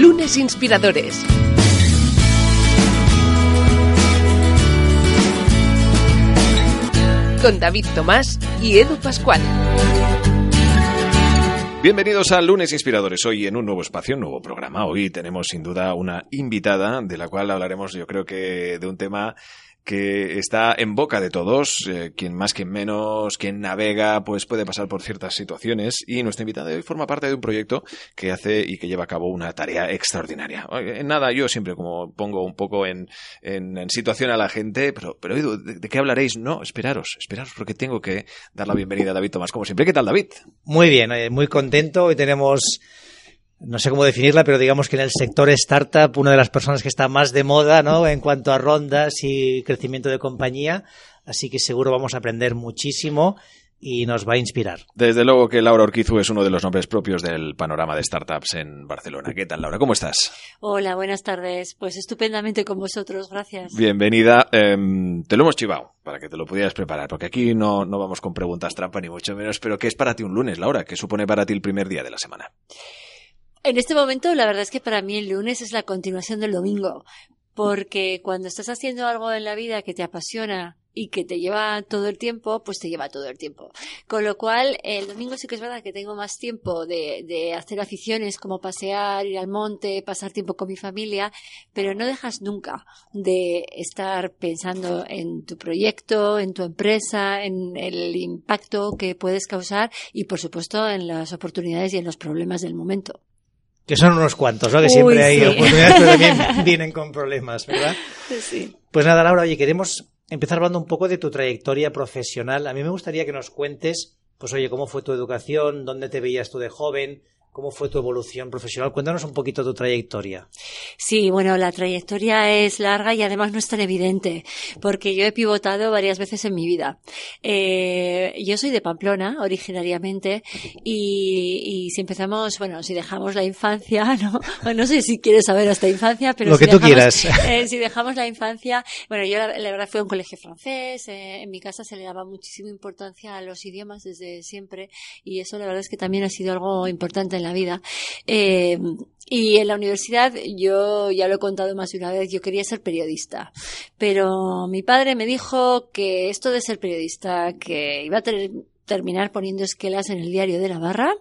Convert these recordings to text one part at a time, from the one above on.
Lunes Inspiradores. Con David Tomás y Edu Pascual. Bienvenidos a Lunes Inspiradores. Hoy en un nuevo espacio, un nuevo programa. Hoy tenemos sin duda una invitada de la cual hablaremos yo creo que de un tema que está en boca de todos, eh, quien más, quien menos, quien navega, pues puede pasar por ciertas situaciones y nuestra invitada hoy forma parte de un proyecto que hace y que lleva a cabo una tarea extraordinaria. En nada, yo siempre como pongo un poco en, en, situación a la gente, pero, pero ¿de, ¿de, qué hablaréis? No, esperaros, esperaros porque tengo que dar la bienvenida a David Tomás, como siempre. ¿Qué tal, David? Muy bien, eh, muy contento. Hoy tenemos no sé cómo definirla, pero digamos que en el sector startup, una de las personas que está más de moda, ¿no? En cuanto a rondas y crecimiento de compañía. Así que seguro vamos a aprender muchísimo y nos va a inspirar. Desde luego que Laura Orquizu es uno de los nombres propios del panorama de startups en Barcelona. ¿Qué tal, Laura? ¿Cómo estás? Hola, buenas tardes. Pues estupendamente con vosotros, gracias. Bienvenida. Eh, te lo hemos chivado para que te lo pudieras preparar, porque aquí no, no vamos con preguntas trampa ni mucho menos, pero ¿qué es para ti un lunes, Laura? ¿Qué supone para ti el primer día de la semana? En este momento, la verdad es que para mí el lunes es la continuación del domingo, porque cuando estás haciendo algo en la vida que te apasiona y que te lleva todo el tiempo, pues te lleva todo el tiempo. Con lo cual, el domingo sí que es verdad que tengo más tiempo de, de, hacer aficiones como pasear, ir al monte, pasar tiempo con mi familia, pero no dejas nunca de estar pensando en tu proyecto, en tu empresa, en el impacto que puedes causar y, por supuesto, en las oportunidades y en los problemas del momento. Que son unos cuantos, ¿no? Que siempre hay sí. oportunidades, pero también vienen con problemas, ¿verdad? Sí. Pues nada, Laura, oye, queremos empezar hablando un poco de tu trayectoria profesional. A mí me gustaría que nos cuentes, pues oye, cómo fue tu educación, dónde te veías tú de joven, ¿Cómo fue tu evolución profesional? Cuéntanos un poquito tu trayectoria. Sí, bueno, la trayectoria es larga y además no es tan evidente, porque yo he pivotado varias veces en mi vida. Eh, yo soy de Pamplona, originariamente, y, y, si empezamos, bueno, si dejamos la infancia, ¿no? No sé si quieres saber hasta infancia, pero Lo si que tú dejamos, quieras. Eh, si dejamos la infancia, bueno, yo la, la, verdad fui a un colegio francés, eh, en mi casa se le daba muchísima importancia a los idiomas desde siempre, y eso la verdad es que también ha sido algo importante en la vida. Eh, y en la universidad, yo ya lo he contado más de una vez, yo quería ser periodista. Pero mi padre me dijo que esto de ser periodista, que iba a terminar poniendo esquelas en el diario de Navarra.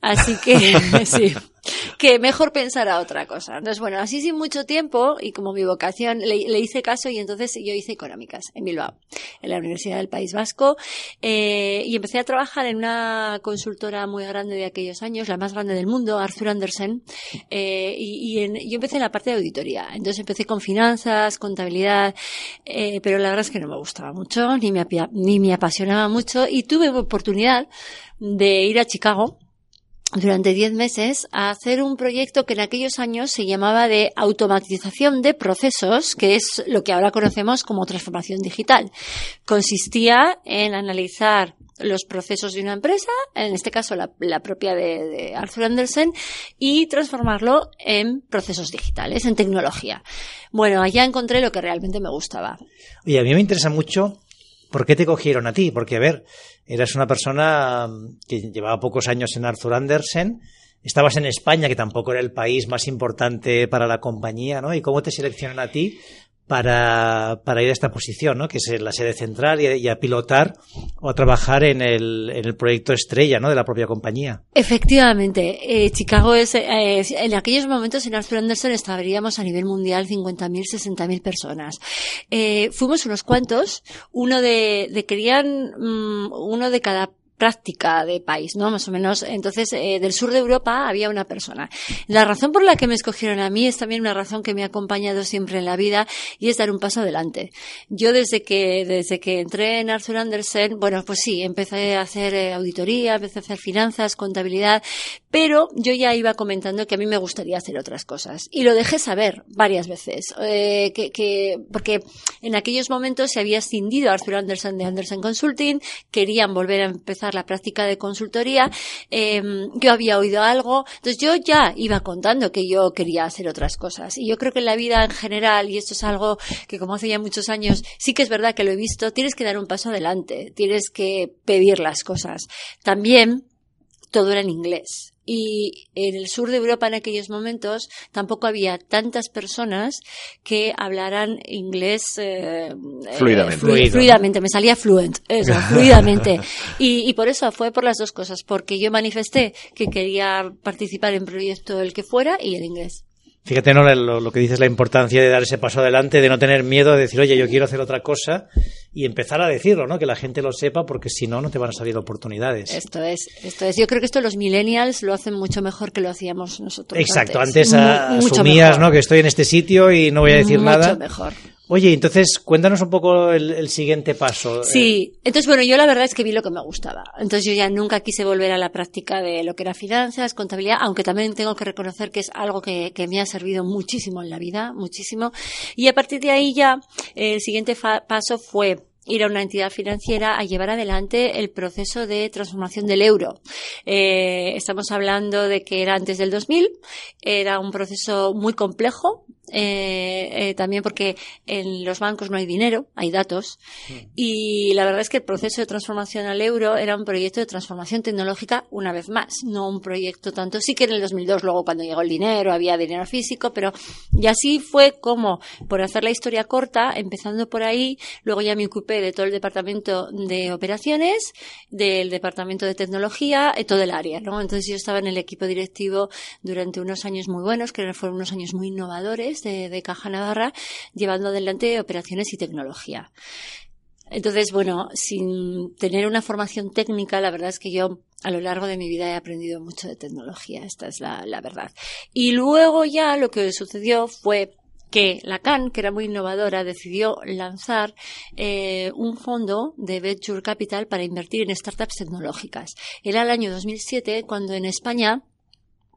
Así que, sí, que mejor pensar a otra cosa. Entonces, bueno, así sin mucho tiempo y como mi vocación le, le hice caso y entonces yo hice económicas en Bilbao, en la Universidad del País Vasco, eh, y empecé a trabajar en una consultora muy grande de aquellos años, la más grande del mundo, Arthur Andersen, eh, y, y en, yo empecé en la parte de auditoría. Entonces empecé con finanzas, contabilidad, eh, pero la verdad es que no me gustaba mucho, ni me, ni me apasionaba mucho, y tuve oportunidad de ir a Chicago durante 10 meses a hacer un proyecto que en aquellos años se llamaba de automatización de procesos, que es lo que ahora conocemos como transformación digital. Consistía en analizar los procesos de una empresa, en este caso la, propia de, de, Arthur Andersen, y transformarlo en procesos digitales, en tecnología. Bueno, allá encontré lo que realmente me gustaba. Y a mí me interesa mucho ¿Por qué te cogieron a ti? Porque, a ver, eras una persona que llevaba pocos años en Arthur Andersen, estabas en España, que tampoco era el país más importante para la compañía, ¿no? ¿Y cómo te seleccionan a ti para, para ir a esta posición, ¿no? que es la sede central y, y, a pilotar o a trabajar en el, en el proyecto estrella ¿no? de la propia compañía. Efectivamente, eh, Chicago es, en aquellos momentos en Arthur Anderson estaríamos a nivel mundial 50.000, 60.000 personas. Eh, fuimos unos cuantos, uno de, de querían, um, uno de cada práctica de país, ¿no? Más o menos. Entonces, eh, del sur de Europa había una persona. La razón por la que me escogieron a mí es también una razón que me ha acompañado siempre en la vida y es dar un paso adelante. Yo desde que, desde que entré en Arthur Andersen, bueno, pues sí, empecé a hacer eh, auditoría, empecé a hacer finanzas, contabilidad, pero yo ya iba comentando que a mí me gustaría hacer otras cosas. Y lo dejé saber varias veces, eh, que, que, porque en aquellos momentos se había escindido Arthur Andersen de Andersen Consulting, querían volver a empezar la práctica de consultoría, eh, yo había oído algo, entonces yo ya iba contando que yo quería hacer otras cosas. Y yo creo que en la vida en general, y esto es algo que como hace ya muchos años, sí que es verdad que lo he visto, tienes que dar un paso adelante, tienes que pedir las cosas. También todo era en inglés y en el sur de Europa en aquellos momentos tampoco había tantas personas que hablaran inglés eh, fluidamente. Eh, fluidamente, me salía fluent, eso, fluidamente. Y, y, por eso fue por las dos cosas, porque yo manifesté que quería participar en proyecto el que fuera y el inglés. Fíjate, ¿no? Lo, lo, que dices, la importancia de dar ese paso adelante, de no tener miedo de decir, oye, yo quiero hacer otra cosa y empezar a decirlo, ¿no? Que la gente lo sepa, porque si no, no te van a salir oportunidades. Esto es, esto es. Yo creo que esto los millennials lo hacen mucho mejor que lo hacíamos nosotros. Exacto, antes, antes asumías, ¿no? Que estoy en este sitio y no voy a decir mucho nada. Mucho mejor. Oye, entonces cuéntanos un poco el, siguiente paso. Sí, entonces bueno, yo la verdad es que vi lo que me gustaba. Entonces yo ya nunca quise volver a la práctica de lo que era finanzas, contabilidad, aunque también tengo que reconocer que es algo que, que me ha servido muchísimo en la vida, muchísimo. Y a partir de ahí ya el siguiente paso fue ir a una entidad financiera a llevar adelante el proceso de transformación del euro. Eh, estamos hablando de que era antes del 2000, era un proceso muy complejo, eh, eh, también porque en los bancos no hay dinero, hay datos. Y la verdad es que el proceso de transformación al euro era un proyecto de transformación tecnológica una vez más, no un proyecto tanto. Sí que en el 2002, luego cuando llegó el dinero, había dinero físico, pero y así fue como, por hacer la historia corta, empezando por ahí, luego ya me ocupé de todo el departamento de operaciones, del departamento de tecnología, y todo el área, ¿no? Entonces yo estaba en el equipo directivo durante unos años muy buenos, que fueron unos años muy innovadores de, Caja Navarra, llevando adelante operaciones y tecnología. Entonces, bueno, sin tener una formación técnica, la verdad es que yo a lo largo de mi vida he aprendido mucho de tecnología, esta es la, la verdad. Y luego ya lo que sucedió fue que la CAN, que era muy innovadora, decidió lanzar eh, un fondo de Venture Capital para invertir en startups tecnológicas. Era el año 2007 cuando en España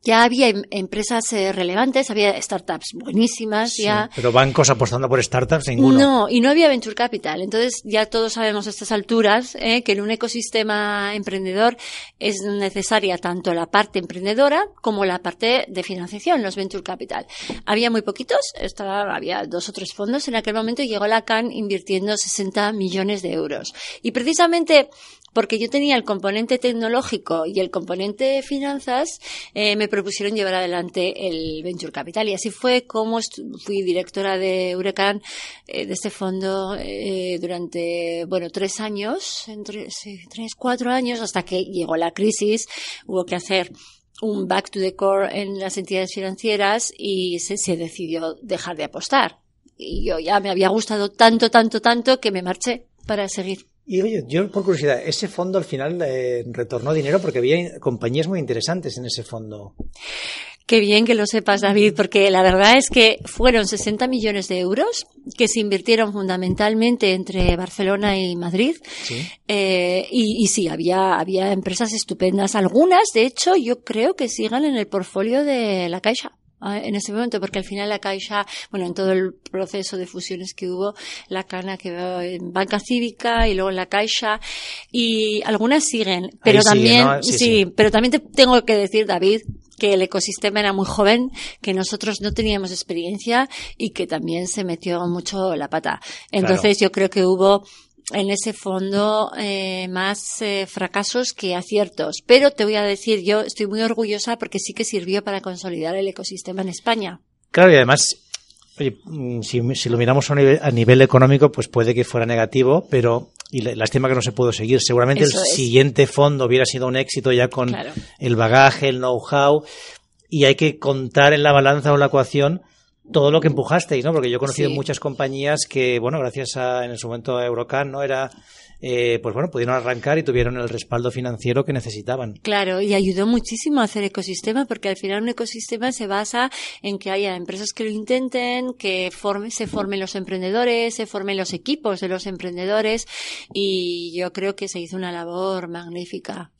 ya había em empresas eh, relevantes, había startups buenísimas Sí, ya. pero bancos apostando por startups, ninguno. No, y no había venture capital. Entonces ya todos sabemos a estas alturas eh, que en un ecosistema emprendedor es necesaria tanto la parte emprendedora como la parte de financiación, los venture capital. Había muy poquitos, estaba, había dos o tres fondos. En aquel momento llegó la CAN invirtiendo 60 millones de euros. Y precisamente porque yo tenía el componente tecnológico y el componente finanzas, eh, me propusieron llevar adelante el Venture Capital. Y así fue como fui directora de Huracán, eh, de este fondo, eh, durante, bueno, tres años, entre, sí, tres, cuatro años, hasta que llegó la crisis, hubo que hacer un back to the core en las entidades financieras y se, se decidió dejar de apostar. Y yo ya me había gustado tanto, tanto, tanto que me marché para seguir. Y oye, yo por curiosidad, ese fondo al final eh, retornó dinero porque había compañías muy interesantes en ese fondo. Qué bien que lo sepas, David, porque la verdad es que fueron 60 millones de euros que se invirtieron fundamentalmente entre Barcelona y Madrid. Sí. Eh, y, y, sí, había, había empresas estupendas. Algunas, de hecho, yo creo que sigan en el portfolio de la Caixa en ese momento, porque al final la Caixa, bueno, en todo el proceso de fusiones que hubo, la Cana quedó en Banca Cívica y luego en la Caixa, y algunas siguen, pero Ahí también, sigue, ¿no? sí, Sí, sí. pero también te tengo que decir, David, que el ecosistema era muy joven, que nosotros no teníamos experiencia y que también se metió mucho la pata. Entonces yo creo que hubo en ese fondo eh, más eh, fracasos que aciertos. Pero te voy a decir, yo estoy muy orgullosa porque sí que sirvió para consolidar el ecosistema en España. Claro, y además, oye, mm, si, si lo miramos a nivel, a nivel económico, pues puede que fuera negativo, pero y lástima que no se pudo seguir. Seguramente Eso el es. siguiente fondo hubiera sido un éxito ya con Claro. el bagaje, el know-how, y hay que contar en la balanza o la ecuación todo lo que empujasteis, ¿no? Porque yo he conocido Sí. muchas compañías que, bueno, gracias a, en su momento a Eurocan, ¿no? Era, eh, pues bueno, pudieron arrancar y tuvieron el respaldo financiero que necesitaban. Claro, y ayudó muchísimo a hacer ecosistema porque al final un ecosistema se basa en que haya empresas que lo intenten, que forme, se formen los emprendedores, se formen los equipos de los emprendedores y yo creo que se hizo una labor magnífica.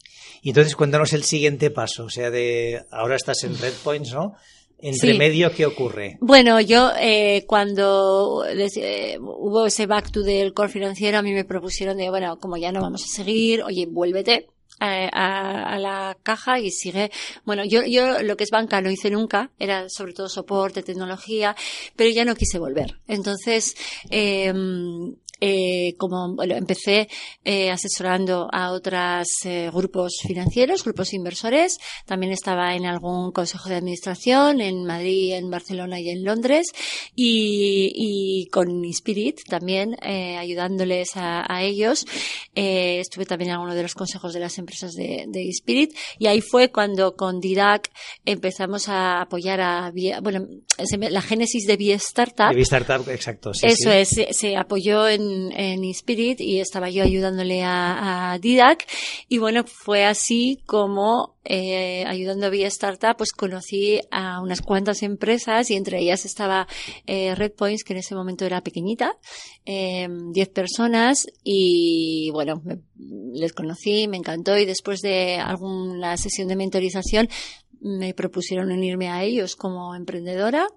Y entonces cuéntanos el siguiente paso, o sea, de ahora estás en Red Points, ¿no? Entre Sí. medio, ¿qué ocurre? Bueno, yo eh, cuando les- eh, hubo ese back to del core financiero, a mí me propusieron de, bueno, como ya no vamos a seguir, oye, vuélvete a, a- a la caja y sigue. Bueno, yo, yo lo que es banca no hice nunca, era sobre todo soporte, tecnología, pero ya no quise volver. Entonces, eh, eh, como bueno, empecé eh, asesorando a otros eh, grupos financieros, grupos inversores. También estaba en algún consejo de administración en Madrid, en Barcelona y en Londres. Y, y con Spirit también eh, ayudándoles a, a ellos. Eh, estuve también en alguno de los consejos de las empresas de, de Spirit. Y ahí fue cuando con Didac empezamos a apoyar a, bueno, la génesis de Vía Startup. De Startup, exacto. sí, Eso sí. es, se, se apoyó en, en Spirit y estaba yo ayudándole a, a Didac. Y bueno, fue así como eh, ayudando a Vía Startup pues conocí a unas cuantas empresas y entre ellas estaba eh, Red Points que en ese momento era pequeñita, eh, 10 personas. Y bueno, me- les conocí, me encantó. Y después de alguna sesión de mentorización me propusieron unirme a ellos como emprendedora.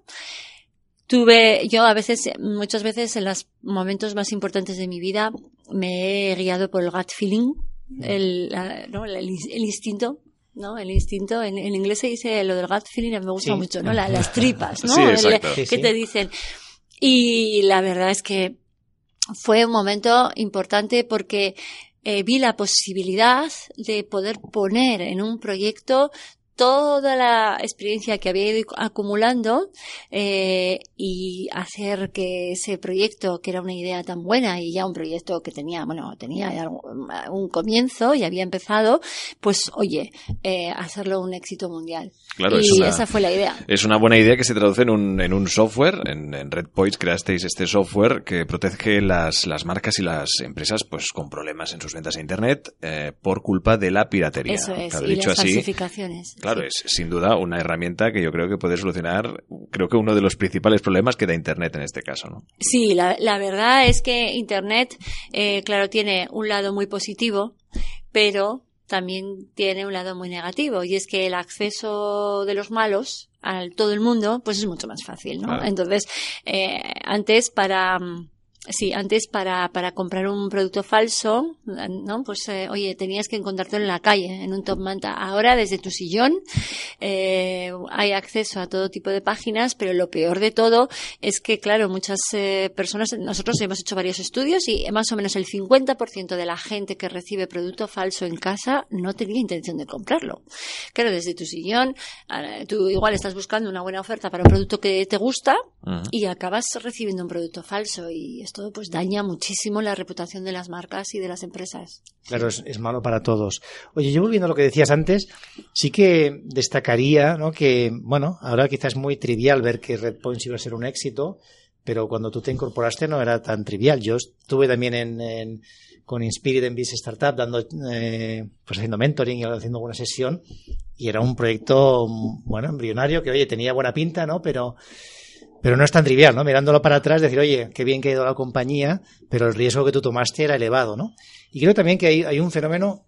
Tuve, yo a veces, muchas veces en los momentos más importantes de mi vida me he guiado por el gut feeling, el, la- ¿no? el, el instinto, ¿no? El instinto, en, en inglés se dice lo del gut feeling, a mí me gusta Sí. mucho, ¿no? La- las tripas, ¿no? Sí, El- que sí. te dicen. Y la verdad es que fue un momento importante porque eh, vi la posibilidad de poder poner en un proyecto toda la experiencia que había ido acumulando eh, y hacer que ese proyecto, que era una idea tan buena y ya un proyecto que tenía, bueno, tenía ya un, comienzo y había empezado, pues oye, eh, hacerlo un éxito mundial. Claro, y es una- esa fue la idea. Es una buena idea que se traduce en un, en un software. En, en Red Points creasteis este software que protege las, las marcas y las empresas pues con problemas en sus ventas a Internet eh, por culpa de la piratería. Eso es, y dicho las así, falsificaciones. Claro, es sin duda una herramienta que yo creo que puede solucionar, creo que uno de los principales problemas que da Internet en este caso, ¿no? Sí, la, la verdad es que Internet, eh, claro, tiene un lado muy positivo, pero también tiene un lado muy negativo y es que el acceso de los malos a todo el mundo pues es mucho más fácil, ¿no? Claro. Entonces, eh, antes para mm, Sí, antes para, para comprar un producto falso, ¿no? Pues, eh, oye, tenías que encontrarte en la calle, en un top manta. Ahora, desde tu sillón, eh, hay acceso a todo tipo de páginas, pero lo peor de todo es que, claro, muchas eh, personas, nosotros hemos hecho varios estudios y más o menos el 50% de la gente que recibe producto falso en casa no tenía intención de comprarlo. Claro, desde tu sillón, eh, tú igual estás buscando una buena oferta para un producto que te gusta y acabas recibiendo un producto falso y esto pues daña muchísimo la reputación de las marcas y de las empresas. Claro, es, malo para todos. Oye, yo volviendo a lo que decías antes, sí que destacaría ¿no? que, bueno, ahora quizás es muy trivial ver que Red Points iba a ser un éxito, pero cuando tú te incorporaste no era tan trivial. Yo estuve también en, con Inspirit en Business Startup, dando, eh, pues haciendo mentoring y haciendo alguna sesión, y era un proyecto, bueno, embrionario, que oye, tenía buena pinta, ¿no? Pero, pero no es tan trivial, ¿no? Mirándolo para atrás, decir, oye, qué bien que ha ido la compañía, pero el riesgo que tú tomaste era elevado, ¿no? Y creo también que hay, un fenómeno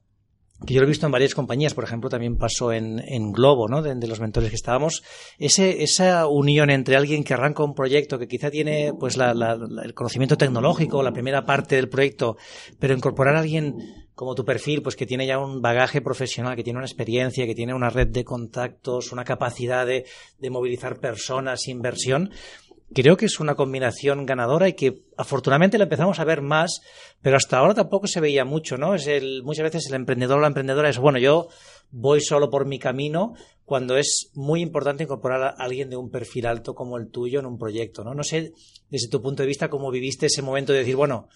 que yo lo he visto en varias compañías, por ejemplo, también pasó en, en Globo, ¿no? De, de los mentores que estábamos, ese, esa unión entre alguien que arranca un proyecto que quizá tiene pues la- la- la- el conocimiento tecnológico, la primera parte del proyecto, pero incorporar a alguien como tu perfil, pues que tiene ya un bagaje profesional, que tiene una experiencia, que tiene una red de contactos, una capacidad de, de movilizar personas, inversión, creo que es una combinación ganadora y que afortunadamente la empezamos a ver más, pero hasta ahora tampoco se veía mucho, ¿no? Es el, muchas veces el emprendedor o la emprendedora es, bueno, yo voy solo por mi camino, cuando es muy importante incorporar a alguien de un perfil alto como el tuyo en un proyecto, ¿no? No sé, desde tu punto de vista, cómo viviste ese momento de decir, bueno,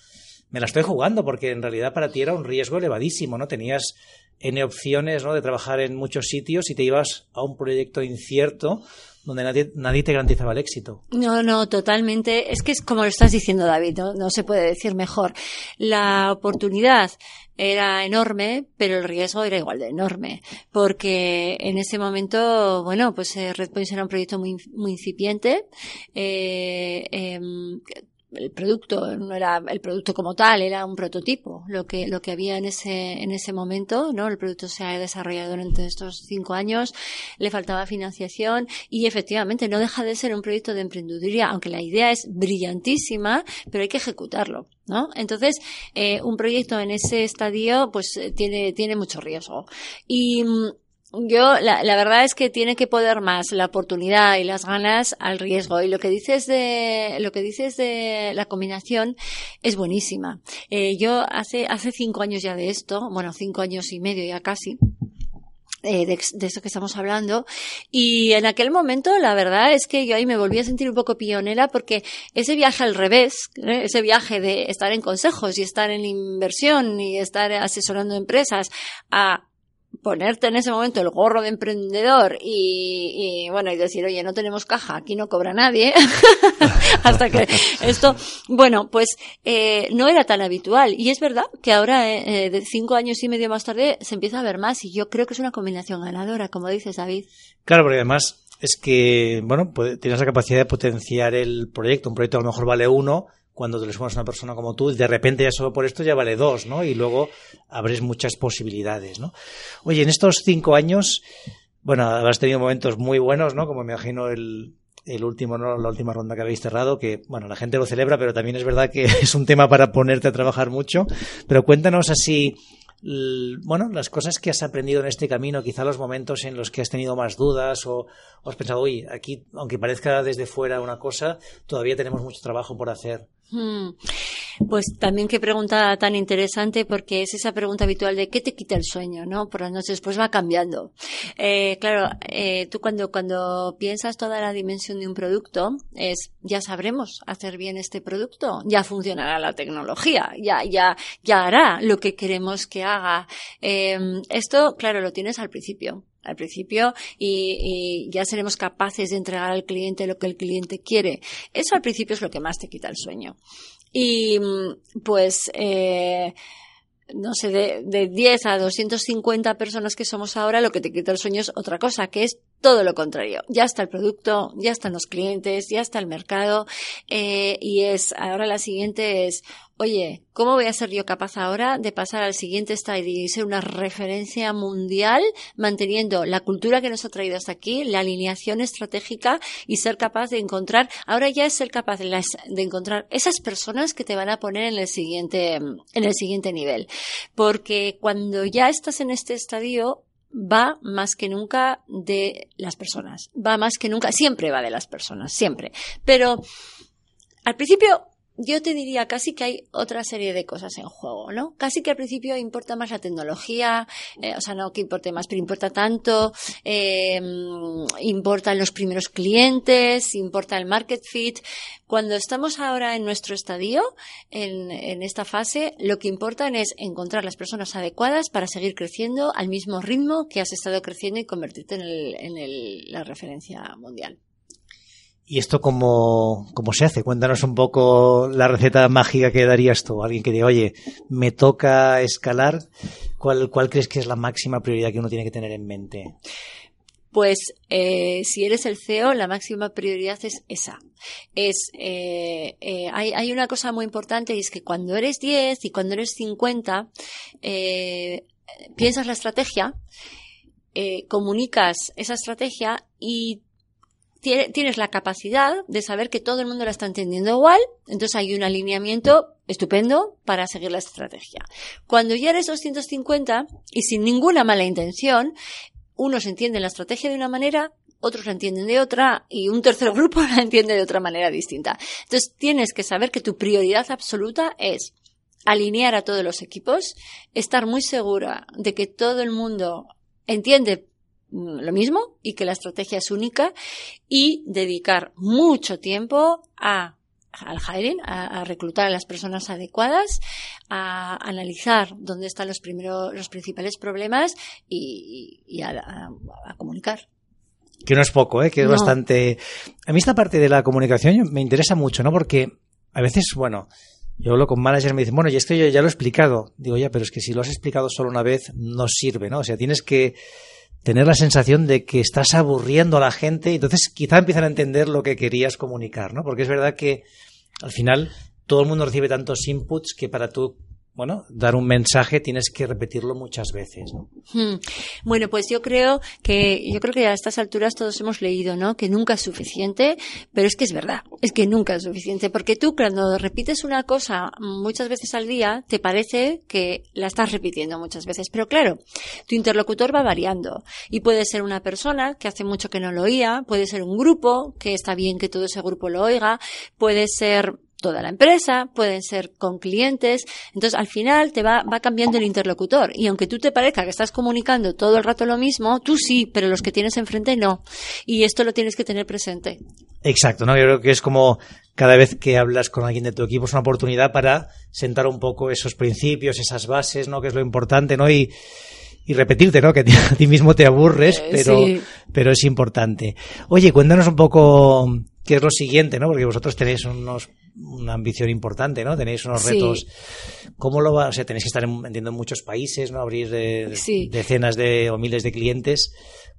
me la estoy jugando, porque en realidad para ti era un riesgo elevadísimo, ¿no? Tenías N opciones, ¿no? De trabajar en muchos sitios y te ibas a un proyecto incierto donde nadie, nadie te garantizaba el éxito. No, no, totalmente. Es que es como lo estás diciendo, David, no, no se puede decir mejor. La oportunidad era enorme, pero el riesgo era igual de enorme, porque en ese momento, bueno, pues eh, Red Points era un proyecto muy, muy incipiente. Eh, em, el producto no era el producto como tal, era un prototipo, lo que, lo que había en ese, en ese momento, ¿no? El producto se ha desarrollado durante estos cinco años, le faltaba financiación y efectivamente no deja de ser un proyecto de emprendeduría, aunque la idea es brillantísima, pero hay que ejecutarlo, ¿no? Entonces, eh, un proyecto en ese estadio, pues eh, tiene, tiene mucho riesgo. Y, mm, yo, la, la, verdad es que tiene que poder más la oportunidad y las ganas al riesgo. Y lo que dices de, lo que dices de la combinación es buenísima. Eh, yo hace, hace cinco años ya de esto, bueno, cinco años y medio ya casi, eh, de, de, esto que estamos hablando. Y en aquel momento, la verdad es que yo ahí me volví a sentir un poco pionera porque ese viaje al revés, ¿eh? ese viaje de estar en consejos y estar en inversión y estar asesorando empresas a ponerte en ese momento el gorro de emprendedor y, y, bueno y decir oye no tenemos caja aquí no cobra nadie hasta que esto bueno pues eh, no era tan habitual. Y es verdad que ahora eh, de cinco años y medio más tarde se empieza a ver más y yo creo que es una combinación ganadora como dices David. Claro porque además es que bueno pues, tienes la capacidad de potenciar el proyecto. Un proyecto a lo mejor vale uno cuando te le sumas a una persona como tú, de repente ya solo por esto ya vale dos, ¿no? Y luego abres muchas posibilidades, ¿no? Oye, en estos cinco años, bueno, habrás tenido momentos muy buenos, ¿no? Como me imagino el, el último, ¿no? La última ronda que habéis cerrado, que, bueno, la gente lo celebra, pero también es verdad que es un tema para ponerte a trabajar mucho. Pero cuéntanos así, bueno, las cosas que has aprendido en este camino, quizá los momentos en los que has tenido más dudas o, has pensado, uy, aquí, aunque parezca desde fuera una cosa, todavía tenemos mucho trabajo por hacer. Hmm. Pues también qué pregunta tan interesante porque es esa pregunta habitual de qué te quita el sueño, ¿no? Por las noches, pues va cambiando. Eh, claro, eh, tú cuando, cuando piensas toda la dimensión de un producto es, ya sabremos hacer bien este producto, ya funcionará la tecnología, ya, ya, ya hará lo que queremos que haga. Eh, esto, claro, lo tienes al principio al principio y, y, ya seremos capaces de entregar al cliente lo que el cliente quiere. Eso al principio es lo que más te quita el sueño. Y pues, eh, no sé, de, de 10 a 250 personas que somos ahora, lo que te quita el sueño es otra cosa, que es todo lo contrario. Ya está el producto, ya están los clientes, ya está el mercado, eh, y es, ahora la siguiente es, oye, ¿cómo voy a ser yo capaz ahora de pasar al siguiente estadio y ser una referencia mundial manteniendo la cultura que nos ha traído hasta aquí, la alineación estratégica y ser capaz de encontrar, ahora ya es ser capaz de, las, de encontrar esas personas que te van a poner en el siguiente, en el siguiente nivel. Porque cuando ya estás en este estadio, va más que nunca de las personas. Va más que nunca, siempre va de las personas, siempre. Pero al principio yo te diría casi que hay otra serie de cosas en juego, ¿no? Casi que al principio importa más la tecnología, eh, o sea, no que importe más, pero importa tanto, eh, importan los primeros clientes, importa el market fit. Cuando estamos ahora en nuestro estadio, en, en esta fase, lo que importa es encontrar las personas adecuadas para seguir creciendo al mismo ritmo que has estado creciendo y convertirte en, el, en el, la referencia mundial. ¿Y esto cómo, cómo, se hace? Cuéntanos un poco la receta mágica que darías tú. Alguien que diga, oye, me toca escalar. ¿Cuál, cuál crees que es la máxima prioridad que uno tiene que tener en mente? Pues eh, si eres el CEO, la máxima prioridad es esa. Es, eh, eh, hay, hay, una cosa muy importante y es que cuando eres 10 y cuando eres 50, eh, piensas la estrategia, eh, comunicas esa estrategia y tienes la capacidad de saber que todo el mundo la está entendiendo igual, entonces hay un alineamiento estupendo para seguir la estrategia. Cuando ya eres 250 y sin ninguna mala intención, unos entienden la estrategia de una manera, otros la entienden de otra y un tercer grupo la entiende de otra manera distinta. Entonces tienes que saber que tu prioridad absoluta es alinear a todos los equipos, estar muy segura de que todo el mundo entiende lo mismo y que la estrategia es única y dedicar mucho tiempo a al hiring, a, a, reclutar a las personas adecuadas, a analizar dónde están los primeros, los principales problemas y, y a, a, a, comunicar. Que no es poco, ¿eh? que es no. bastante. A mí esta parte de la comunicación me interesa mucho, ¿no? Porque a veces, bueno, yo hablo con managers y me dicen, bueno, y esto yo ya lo he explicado. Digo, ya, pero es que si lo has explicado solo una vez, no sirve, ¿no? O sea, tienes que tener la sensación de que estás aburriendo a la gente entonces quizá empiezan a entender lo que querías comunicar, ¿no? Porque es verdad que al final todo el mundo recibe tantos inputs que para tú bueno, dar un mensaje tienes que repetirlo muchas veces, ¿no? Hmm. Bueno, pues yo creo que yo creo que a estas alturas todos hemos leído, ¿no? Que nunca es suficiente, pero es que es verdad, es que nunca es suficiente, porque tú cuando repites una cosa muchas veces al día, te parece que la estás repitiendo muchas veces, pero claro, tu interlocutor va variando y puede ser una persona que hace mucho que no lo oía, puede ser un grupo que está bien que todo ese grupo lo oiga, puede ser toda la empresa, pueden ser con clientes. Entonces, al final te va, va cambiando el interlocutor. Y aunque tú te parezca que estás comunicando todo el rato lo mismo, tú sí, pero los que tienes enfrente no. Y esto lo tienes que tener presente. Exacto, ¿no? Yo creo que es como cada vez que hablas con alguien de tu equipo es una oportunidad para sentar un poco esos principios, esas bases, ¿no? Que es lo importante, ¿no? Y, y repetirte, ¿no? Que a ti mismo te aburres, Eh, pero, sí. pero es importante. Oye, cuéntanos un poco qué es lo siguiente, ¿no? Porque vosotros tenéis unos, una ambición importante, ¿no? Tenéis unos Sí. retos. ¿Cómo lo va? O sea, tenéis que estar, en, entiendo, en muchos países, ¿no? Abrir eh, Sí. decenas de o miles de clientes.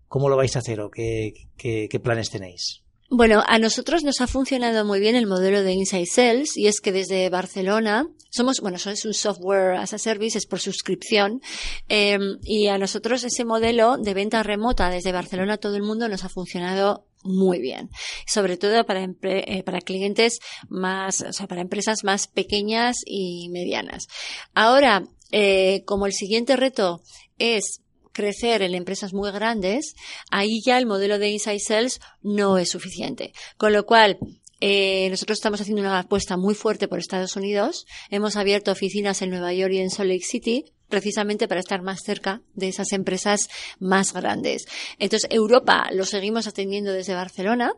¿Cómo lo vais a hacer o qué, qué, qué planes tenéis? Bueno, a nosotros nos ha funcionado muy bien el modelo de Inside Sales y es que desde Barcelona somos, bueno, es un software as a service, es por suscripción eh, y a nosotros ese modelo de venta remota desde Barcelona a todo el mundo nos ha funcionado muy bien, sobre todo para, eh, para clientes más, o sea, para empresas más pequeñas y medianas. Ahora, eh, como el siguiente reto es crecer en empresas muy grandes, ahí ya el modelo de Inside Sales no es suficiente. Con lo cual, eh, nosotros estamos haciendo una apuesta muy fuerte por Estados Unidos. Hemos abierto oficinas en Nueva York y en Salt Lake City precisamente para estar más cerca de esas empresas más grandes. Entonces, Europa lo seguimos atendiendo desde Barcelona,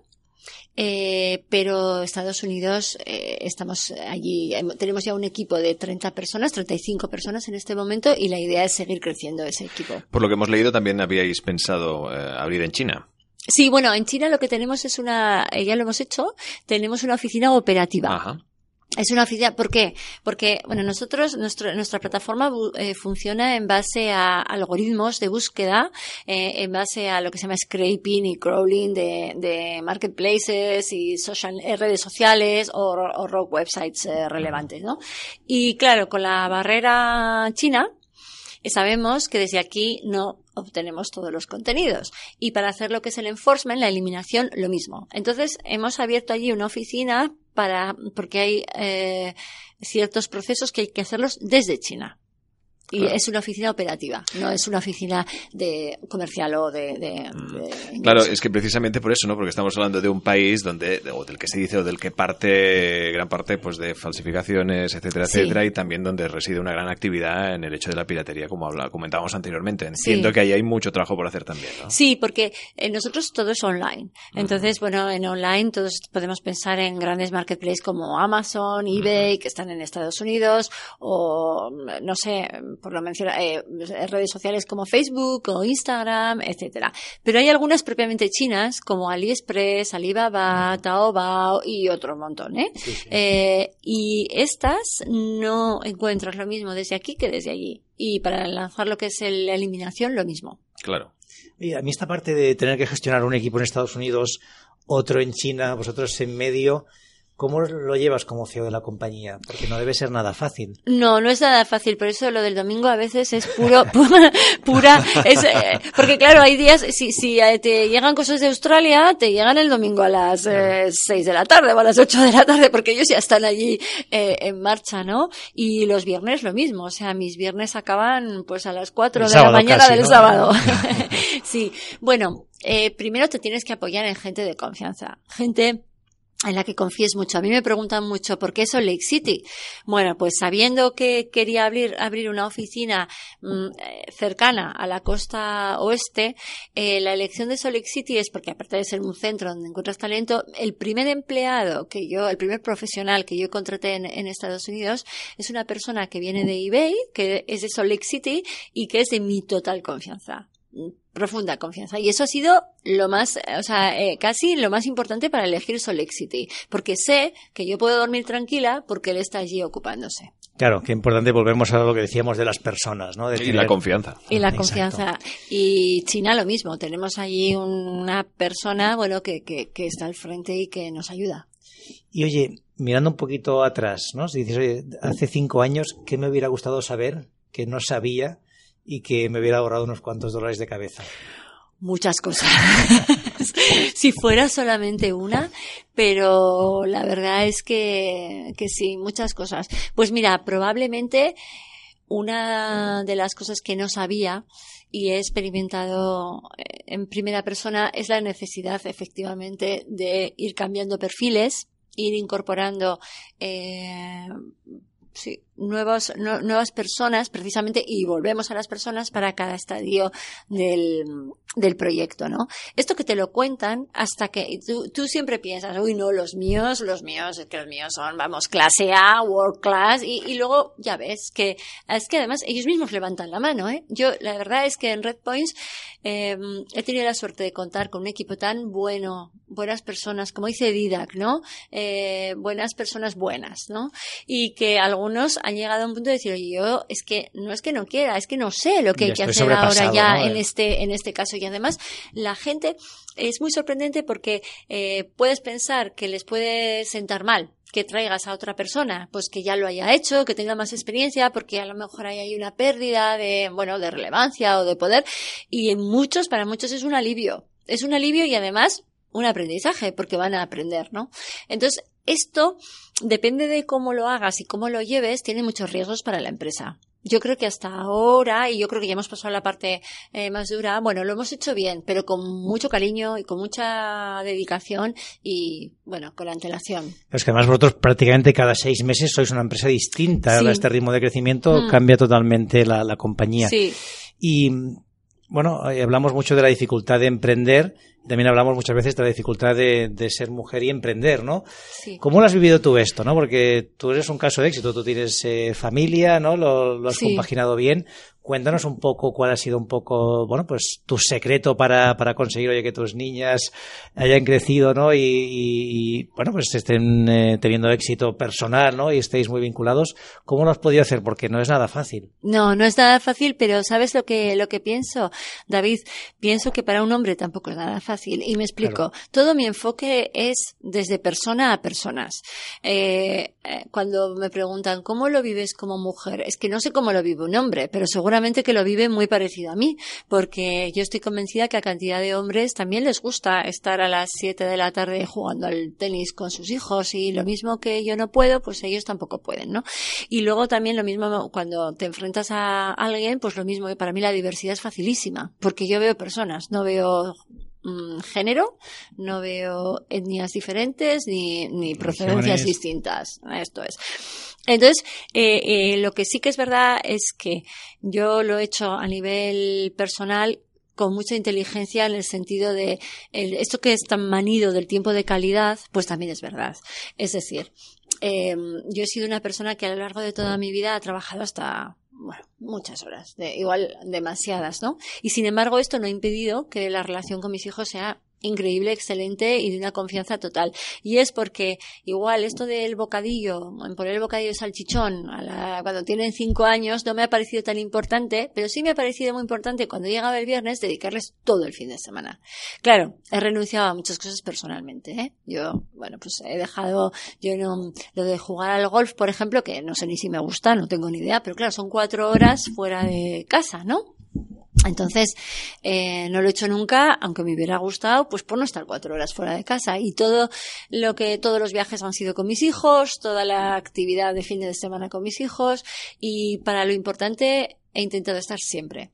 eh, pero Estados Unidos eh, estamos allí, em- tenemos ya un equipo de 30 personas, 35 personas en este momento y la idea es seguir creciendo ese equipo. Por lo que hemos leído, también habíais pensado eh, abrir en China. Sí, bueno, en China lo que tenemos es una, eh, ya lo hemos hecho, tenemos una oficina operativa. Ajá. Es una oficina, ¿por qué? Porque, bueno, nosotros, nuestro, nuestra plataforma eh, funciona en base a algoritmos de búsqueda, eh, en base a lo que se llama scraping y crawling de, de marketplaces y social, eh, redes sociales o, o websites eh, relevantes, ¿no? Y claro, con la barrera china, sabemos que desde aquí no obtenemos todos los contenidos. Y para hacer lo que es el enforcement, la eliminación, lo mismo. Entonces, hemos abierto allí una oficina para, porque hay eh, ciertos procesos que hay que hacerlos desde China. Y Claro. es una oficina operativa, no es una oficina de comercial o de, de- de- Claro, es que precisamente por eso, ¿no? Porque estamos hablando de un país donde, o del que se dice, o del que parte, gran parte, pues de falsificaciones, etcétera, Sí. etcétera, y también donde reside una gran actividad en el hecho de la piratería, como habla, comentábamos anteriormente. Entiendo Sí. que ahí hay mucho trabajo por hacer también, ¿no? Sí, porque eh, nosotros todo es online. Entonces, bueno, en online todos podemos pensar en grandes marketplaces como Amazon, eBay, que están en Estados Unidos, o no sé, por lo mencionar, eh, redes sociales como Facebook o Instagram, etcétera. Pero hay algunas propiamente chinas como AliExpress, Alibaba, Taobao y otro montón, ¿eh? Eh, y estas no encuentras lo mismo desde aquí que desde allí. Y para lanzar lo que es la eliminación, lo mismo. Claro. Oye, a mí esta parte de tener que gestionar un equipo en Estados Unidos, otro en China, vosotros en medio, ¿cómo lo llevas como CEO de la compañía? Porque no debe ser nada fácil. No, no es nada fácil, por eso lo del domingo a veces es puro, pura, es, eh, porque claro, hay días, si, si eh, te llegan cosas de Australia, te llegan el domingo a las eh, 6 de la tarde o a las 8 de la tarde, porque ellos ya están allí eh, en marcha, ¿no? Y los viernes lo mismo, o sea, mis viernes acaban pues a las 4 El de la mañana casi, del ¿no? sábado. sí, bueno, eh, primero te tienes que apoyar en gente de confianza, gente en la que confíes mucho. A mí me preguntan mucho, ¿por qué Salt Lake City? Bueno, pues sabiendo que quería abrir, abrir una oficina mm, eh, cercana a la costa oeste, eh, la elección de Salt Lake City es porque aparte de ser un centro donde encuentras talento, el primer empleado que yo, el primer profesional que yo contraté en, en Estados Unidos es una persona que viene de eBay, que es de Salt Lake City y que es de mi total confianza profunda confianza. Y eso ha sido lo más, o sea, eh, casi lo más importante para elegir City. Porque sé que yo puedo dormir tranquila porque él está allí ocupándose. Claro, qué importante, volvemos a lo que decíamos de las personas, ¿no? De Y tener- la confianza. Y la Exacto. confianza. Y China lo mismo. Tenemos allí una persona, bueno, que, que, que está al frente y que nos ayuda. Y oye, mirando un poquito atrás, ¿no? Si dices, oye, hace cinco años, ¿qué me hubiera gustado saber que no sabía y que me hubiera ahorrado unos cuantos dólares de cabeza? Muchas cosas. si fuera solamente una, pero la verdad es que, que sí, muchas cosas. Pues mira, probablemente una de las cosas que no sabía y he experimentado eh, en primera persona es la necesidad efectivamente de ir cambiando perfiles, ir incorporando eh, sí, nuevos, nuevas personas precisamente y volvemos a las personas para cada estadio del, del proyecto, ¿no? Esto que te lo cuentan hasta que tú, tú siempre piensas, uy, no, los míos, los míos, es que los míos son, vamos, clase A, world class, y, y luego ya ves que es que además ellos mismos levantan la mano, ¿eh? Yo, la verdad es que en Red Points eh, he tenido la suerte de contar con un equipo tan bueno, buenas personas, como dice Didac, ¿no? Eh, buenas personas buenas, ¿no? Y que algunos han llegado a un punto de decir, oye, yo es que no es que no quiera, es que no sé lo que hay que hacer ahora ya en este, en este caso. Y además, la gente es muy sorprendente porque eh, puedes pensar que les puede sentar mal que traigas a otra persona, pues que ya lo haya hecho, que tenga más experiencia, porque a lo mejor ahí hay una pérdida de, bueno, de relevancia o de poder. Y en muchos, para muchos es un alivio. Es un alivio y además un aprendizaje, porque van a aprender, ¿no? Entonces, esto depende de cómo lo hagas y cómo lo lleves, tiene muchos riesgos para la empresa. Yo creo que hasta ahora, y yo creo que ya hemos pasado la parte eh, más dura, bueno, lo hemos hecho bien, pero con mucho cariño y con mucha dedicación y, bueno, con antelación. Es que además vosotros prácticamente cada seis meses sois una empresa distinta. Sí. Este ritmo de crecimiento mm. cambia totalmente la, la compañía. Sí. Y, bueno, hablamos mucho de la dificultad de emprender también hablamos muchas veces de la dificultad de, de ser mujer y emprender, ¿no? Sí. ¿Cómo lo has vivido tú esto, no? Porque tú eres un caso de éxito, tú tienes eh, familia, ¿no? Lo, lo has Sí. compaginado bien. Cuéntanos un poco cuál ha sido un poco, bueno, pues tu secreto para, para conseguir, oye, que tus niñas hayan crecido, ¿no? Y, y- y, bueno, pues estén eh, teniendo éxito personal, ¿no? Y estéis muy vinculados. ¿Cómo lo has podido hacer? Porque no es nada fácil. No, no es nada fácil, pero ¿sabes lo que, lo que pienso? David, pienso que para un hombre tampoco es nada fácil. Y me explico. Todo mi enfoque es desde persona a personas. Eh, eh, cuando me preguntan, ¿cómo lo vives como mujer? Es que no sé cómo lo vive un hombre, pero seguramente que lo vive muy parecido a mí, porque yo estoy convencida que a cantidad de hombres también les gusta estar a las 7 de la tarde jugando al tenis con sus hijos y lo mismo que yo no puedo, pues ellos tampoco pueden, ¿no? Y luego también lo mismo cuando te enfrentas a alguien, pues lo mismo que para mí la diversidad es facilísima, porque yo veo personas, no veo mm, género, no veo etnias diferentes ni, ni procedencias distintas. Esto es. Entonces, eh, eh, lo que sí que es verdad es que yo lo he hecho a nivel personal con mucha inteligencia en el sentido de el- esto que es tan manido del tiempo de calidad, pues también es verdad. Es decir, eh, yo he sido una persona que a lo largo de toda mi vida ha trabajado hasta bueno, muchas horas, de, igual demasiadas, ¿no? Y sin embargo, esto no ha impedido que la relación con mis hijos sea increíble, excelente y de una confianza total. Y es porque igual esto del bocadillo, poner el bocadillo de salchichón a la- cuando tienen cinco años no me ha parecido tan importante, pero sí me ha parecido muy importante cuando llegaba el viernes dedicarles todo el fin de semana. Claro, he renunciado a muchas cosas personalmente, ¿eh? Yo, bueno, pues he dejado, yo no, lo de jugar al golf, por ejemplo, que no sé ni si me gusta, no tengo ni idea, pero claro, son cuatro horas fuera de casa, ¿no? Entonces, eh, no lo he hecho nunca, aunque me hubiera gustado, pues por no estar cuatro horas fuera de casa. Y todo lo que, todos los viajes han sido con mis hijos, toda la actividad de fin de semana con mis hijos, y para lo importante he intentado estar siempre.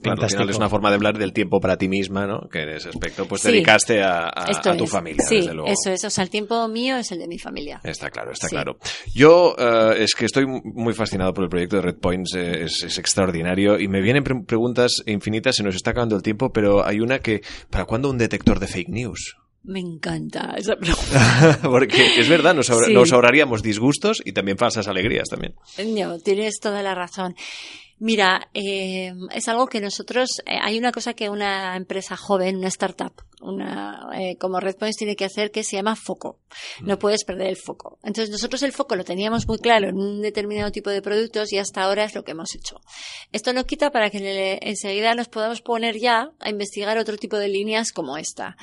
Claro, al final es una forma de hablar del tiempo para ti misma, ¿no? Que en ese aspecto pues Sí. dedicaste a, a- Esto a tu es. familia, Sí, desde luego. eso es. O sea, el tiempo mío es el de mi familia. Está claro, está Sí. claro. Yo eh, es que estoy muy fascinado por el proyecto de Red Points, eh, es, es extraordinario y me vienen pre- preguntas infinitas, se nos está acabando el tiempo, pero hay una que, ¿para cuándo un detector de fake news? Me encanta esa pregunta. Porque es verdad, nos, Sí. nos ahorraríamos disgustos y también falsas alegrías también. No, tienes toda la razón. Mira, eh, es algo que nosotros, eh, hay una cosa que una empresa joven, una startup, una, eh, como Redpoints tiene que hacer que se llama foco. No puedes perder el foco. Entonces nosotros el foco lo teníamos muy claro en un determinado tipo de productos y hasta ahora es lo que hemos hecho. Esto no quita para que enseguida nos podamos poner ya a investigar otro tipo de líneas como esta.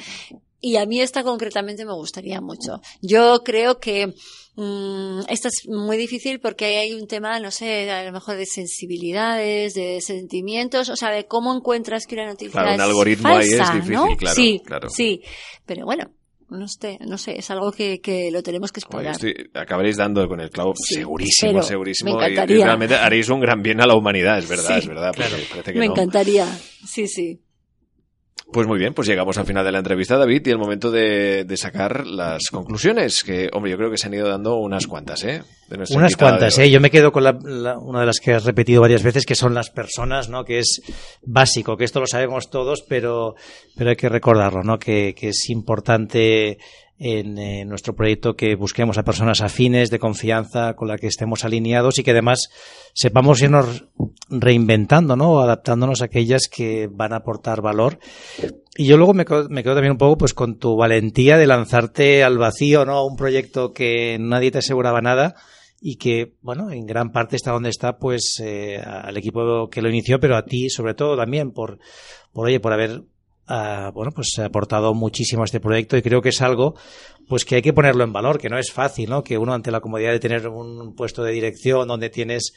Y a mí esta concretamente me gustaría mucho. Yo creo que Mm, esta es muy difícil porque hay un tema, no sé, a lo mejor de sensibilidades, de sentimientos, o sea, de cómo encuentras que una noticia claro, un es algoritmo falsa, ahí es difícil, ¿no? claro, sí, claro. sí, pero bueno. No sé, no sé, es algo que, que lo tenemos que explorar. estoy- acabaréis dando con el clavo Sí, segurísimo, segurísimo. me y- y, encantaría. realmente haréis un gran bien a la humanidad, es verdad, Sí, es verdad. porque parece que Me no. encantaría, sí, sí. Pues muy bien, pues llegamos al final de la entrevista, David, y el momento de, de sacar las conclusiones, que, hombre, yo creo que se han ido dando unas cuantas, ¿eh? De Unas cuantas. ¿eh? Yo me quedo con la- la- una de las que has repetido varias veces, que son las personas, ¿no? Que es básico, que esto lo sabemos todos, pero, pero hay que recordarlo, ¿no? Que, que es importante en eh, nuestro proyecto que busquemos a personas afines, de confianza, con la que estemos alineados y que además sepamos irnos reinventando, ¿no? Adaptándonos a aquellas que van a aportar valor. Y yo luego me quedo, también un poco pues con tu valentía de lanzarte al vacío, ¿no? A un proyecto que nadie te aseguraba nada y que, bueno, en gran parte está donde está, pues, eh, al equipo que lo inició, pero a ti, sobre todo, también, por, por oye, por haber, ah, bueno, pues aportado muchísimo a este proyecto y creo que es algo, pues, que hay que ponerlo en valor, que no es fácil, ¿no? Que uno, ante la comodidad de tener un puesto de dirección donde tienes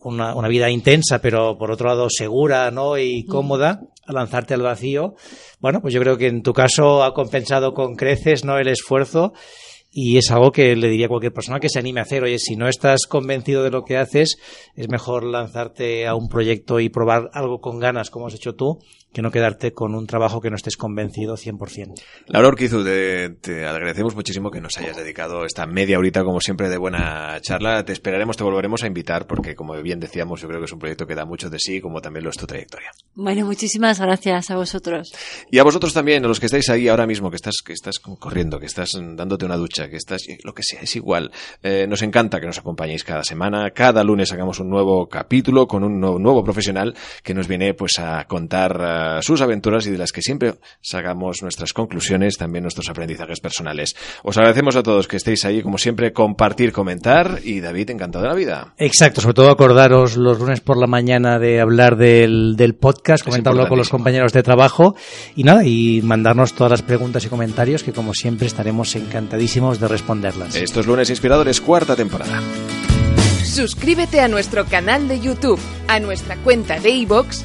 una, una vida intensa, pero por otro lado segura, ¿no? Y cómoda, a lanzarte al vacío. Bueno, pues yo creo que en tu caso ha compensado con creces, ¿no? El esfuerzo. Y es algo que le diría a cualquier persona que se anime a hacer. Oye, si no estás convencido de lo que haces, es mejor lanzarte a un proyecto y probar algo con ganas, como has hecho tú, que no quedarte con un trabajo que no estés convencido 100%. Laura Urquizu, te, te agradecemos muchísimo que nos hayas dedicado esta media horita, como siempre, de buena charla. Te esperaremos, te volveremos a invitar, porque como bien decíamos, yo creo que es un proyecto que da mucho de sí, como también lo es tu trayectoria. Bueno, muchísimas gracias a vosotros. Y a vosotros también, a los que estáis ahí ahora mismo, que estás, que estás corriendo, que estás dándote una ducha, que estás, lo que sea, es igual. Eh, nos encanta que nos acompañéis cada semana. Cada lunes sacamos un nuevo capítulo con un nuevo, nuevo profesional que nos viene pues a contar sus aventuras y de las que siempre sacamos nuestras conclusiones, también nuestros aprendizajes personales. Os agradecemos a todos que estéis ahí, como siempre, compartir, comentar y David, encantado de la vida. Exacto, sobre todo acordaros los lunes por la mañana de hablar del, del podcast, comentarlo con los compañeros de trabajo y nada, y mandarnos todas las preguntas y comentarios que como siempre estaremos encantadísimos de responderlas. Estos lunes inspiradores, cuarta temporada. Suscríbete a nuestro canal de YouTube, a nuestra cuenta de iVoox